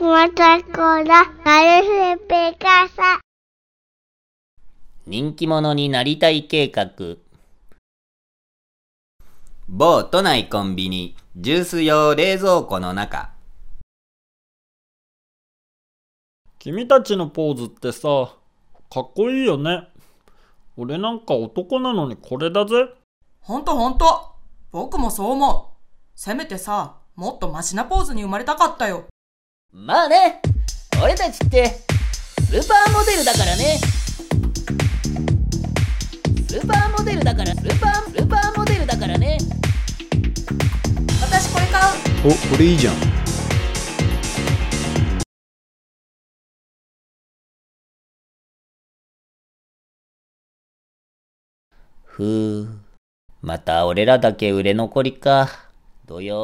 ラ、なるふぺかさ。人気者になりたい計画。某都内コンビニ、ジュース用冷蔵庫の中。君たちのポーズってさ、かっこいいよね。俺なんか男なのにこれだぜ。ほんとほんと。僕もそう思う。せめてさ、もっとマシなポーズに生まれたかったよ。まあね、俺たちって、スーパーモデルだからね。スーパーモデルだから、スーパー、スーパーモデルだからね。私これ買う。おこれいいじゃんふう。また俺らだけ売れ残りか。どよ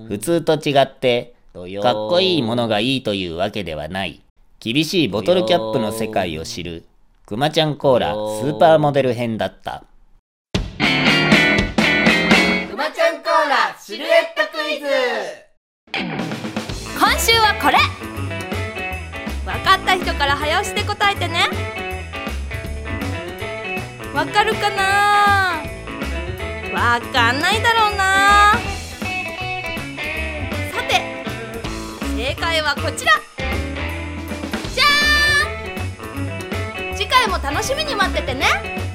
ーん。普通と違って、かっこいいものがいいというわけではない。厳しいボトルキャップの世界を知る、くまちゃんコーラスーパーモデル編だった。くまちゃんコーラシルエットクイズ。今週はこれ。分かった人から早押しで答えてね。わかるかな？わかんないだろうなはこちら。じゃーん。次回も楽しみに待っててね。